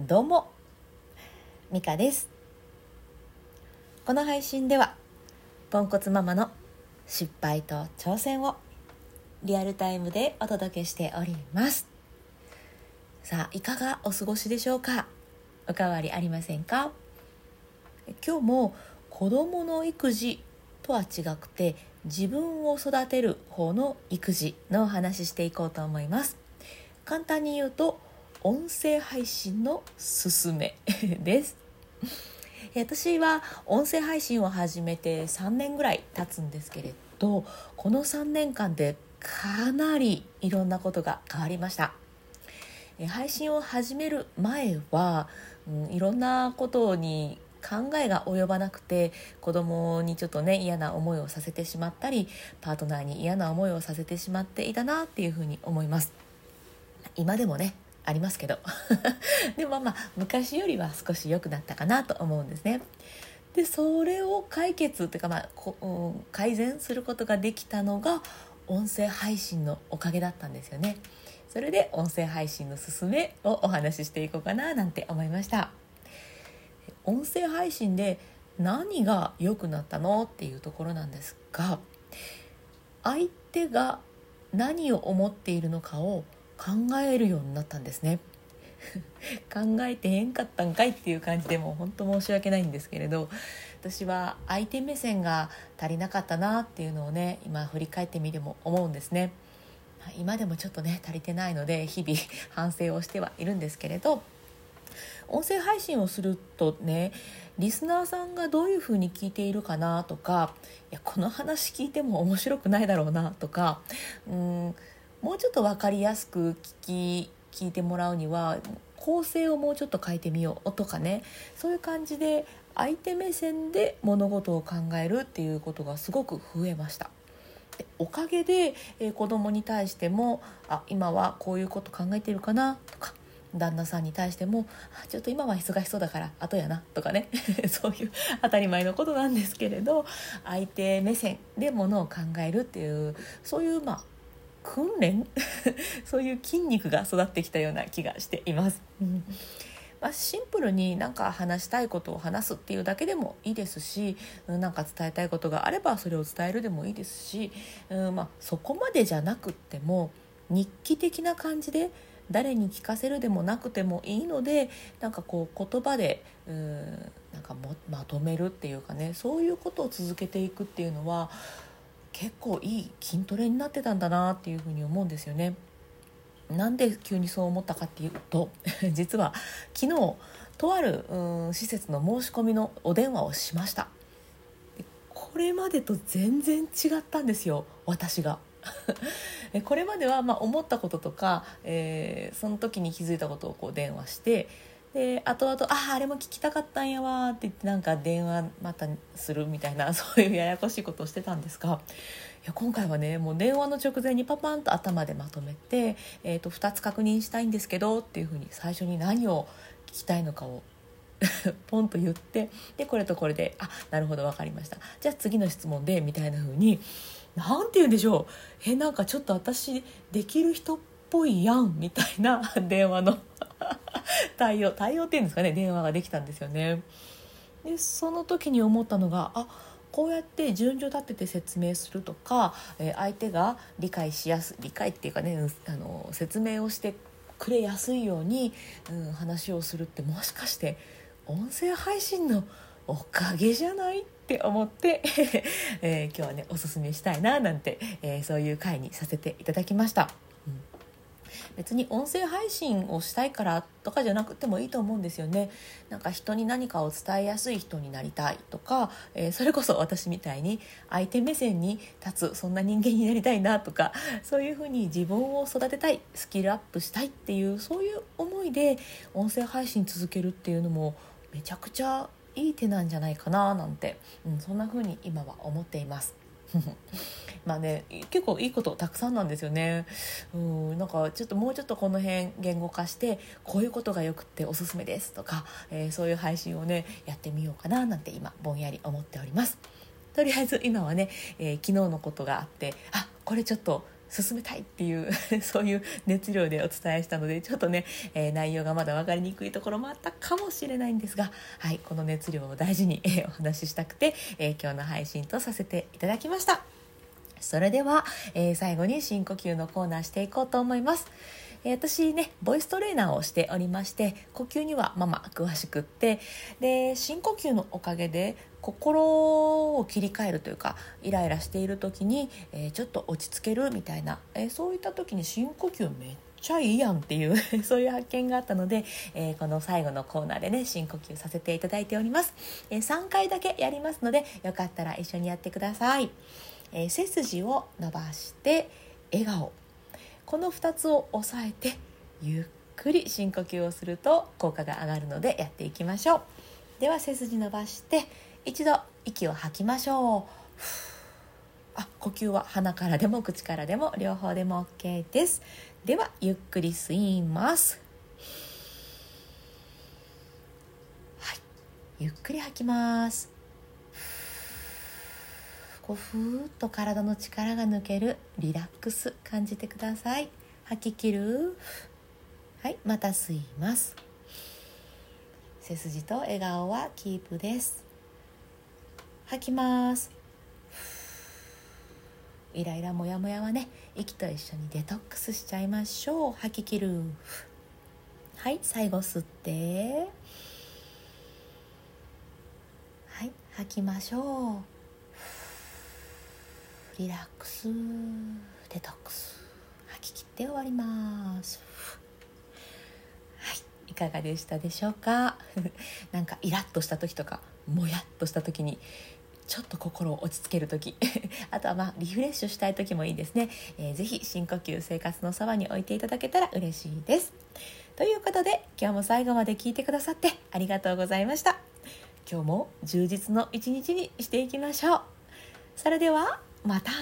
どうもミカです。この配信ではポンコツママの失敗と挑戦をリアルタイムでお届けしております。さあいかがお過ごしでしょうか？おかわりありませんか？今日も子供の育児とは違くて自分を育てる方の育児のお話ししていこうと思います。簡単に言うと音声配信のすすめ です。私は音声配信を始めて3年ぐらい経つんですけれどこの3年間でかなりいろんなことが変わりました。配信を始める前は、うん、いろんなことに考えが及ばなくて子供にちょっとね嫌な思いをさせてしまったりパートナーに嫌な思いをさせてしまっていたなっていうふうに思います。今でもねありますけど でもまあ昔よりは少し良くなったかなと思うんですね。でそれを解決というか、まあこ、改善することができたのが音声配信のおかげだったんですよね。それで音声配信のすすめをお話ししていこうかななんて思いました。音声配信で何が良くなったのっていうところなんですが相手が何を思っているのかを考えるようになったんですね。考えてへんかったんかいっていう感じでもう本当申し訳ないんですけれど私は相手目線が足りなかったなっていうのをね今振り返ってみても思うんですね。今でもちょっとね足りてないので日々 反省をしてはいるんですけれど音声配信をするとねリスナーさんがどういうふうに聞いているかなとかいやこの話聞いても面白くないだろうなとかうんもうちょっと分かりやすく聞き聞いてもらうには構成をもうちょっと変えてみようとかねそういう感じで相手目線で物事を考えるっていうことがすごく増えました。でおかげで、えー、子供に対してもあ今はこういうこと考えてるかなとか旦那さんに対してもちょっと今は忙しそうだから後やなとかね そういう当たり前のことなんですけれど相手目線でものを考えるっていうそういうまあ訓練？そういう筋肉が育ってきたような気がしています。まあ、シンプルになんか話したいことを話すっていうだけでもいいですしなんか伝えたいことがあればそれを伝えるでもいいですし、うんまあ、そこまでじゃなくっても日記的な感じで誰に聞かせるでもなくてもいいのでなんかこう言葉でうんなんかまとめるっていうかねそういうことを続けていくっていうのは結構いい筋トレになってたんだなっていうふうに思うんですよね。なんで急にそう思ったかっていうと 実は昨日とあるうん施設の申し込みのお電話をしましたこれまでと全然違ったんですよ私が これまではま思ったこととか、えー、その時に気づいたことをこう電話してで後々「あああれも聞きたかったんやわ」って言ってなんか電話またするみたいな そういうややこしいことをしてたんですがいや今回はねもう電話の直前にパパンと頭でまとめて、えー、と2つ確認したいんですけどっていうふうに最初に何を聞きたいのかを ポンと言ってでこれとこれで「あなるほど分かりました。じゃあ次の質問で」みたいな風に何て言うんでしょう。えなんかちょっと私できる人っぽいやんみたいな 電話の対応対応っていうんですかね電話ができたんですよね。でその時に思ったのがあこうやって順序立てて説明するとか、えー、相手が理解しやすい理解っていうかねあの説明をしてくれやすいように、うん、話をするってもしかして音声配信のおかげじゃないって思って、えー、今日はねおすすめしたいななんて、えー、そういう回にさせていただきました。別に音声配信をしたいからとかじゃなくてもいいと思うんですよねなんか人に何かを伝えやすい人になりたいとか、えー、それこそ私みたいに相手目線に立つそんな人間になりたいなとかそういうふうに自分を育てたいスキルアップしたいっていうそういう思いで音声配信続けるっていうのもめちゃくちゃいい手なんじゃないかななんて、うん、そんな風に今は思っています。まあね結構いいことたくさんなんですよね。うんなんかちょっともうちょっとこの辺言語化してこういうことがよくておすすめですとか、えー、そういう配信をねやってみようかななんて今ぼんやり思っております。とりあえず今はね、えー、昨日のことがあってあこれちょっと進めたいっていう そういう熱量でお伝えしたのでちょっとね、えー、内容がまだ分かりにくいところもあったかもしれないんですが、はい、この熱量を大事に、えー、お話ししたくて、えー、今日の配信とさせていただきました。それでは、えー、最後に深呼吸のコーナーしていこうと思います。私ねボイストレーナーをしておりまして呼吸にはまま詳しくってで深呼吸のおかげで心を切り替えるというかイライラしている時に、えー、ちょっと落ち着けるみたいな、えー、そういった時に深呼吸めっちゃいいやんっていう そういう発見があったので、えー、この最後のコーナーでね深呼吸させていただいております、え3回だけやりますのでよかったら一緒にやってください、え背筋を伸ばして笑顔。この2つを押さえてゆっくり深呼吸をすると効果が上がるのでやっていきましょう。では背筋伸ばして一度息を吐きましょう。あ呼吸は鼻からでも口からでも両方でも OK です。ではゆっくり吸います。はい。ゆっくり吐きます。こうふーっと体の力が抜けるリラックス。感じてください。吐き切る。はいまた吸います。背筋と笑顔はキープです。吐きます。イライラモヤモヤはね息と一緒にデトックスしちゃいましょう。吐き切る。はい最後吸って。はい吐きましょう。リラックス。デトックス。吐き切って終わります。はい。いかがでしたでしょうか？なんかイラッとした時とかもやっとした時にちょっと心を落ち着ける時。あとはまあリフレッシュしたい時もいいですね、えー、ぜひ深呼吸生活のそばに置いていただけたら嬉しいです。ということで今日も最後まで聞いてくださってありがとうございました。今日も充実の一日にしていきましょう。それではまた。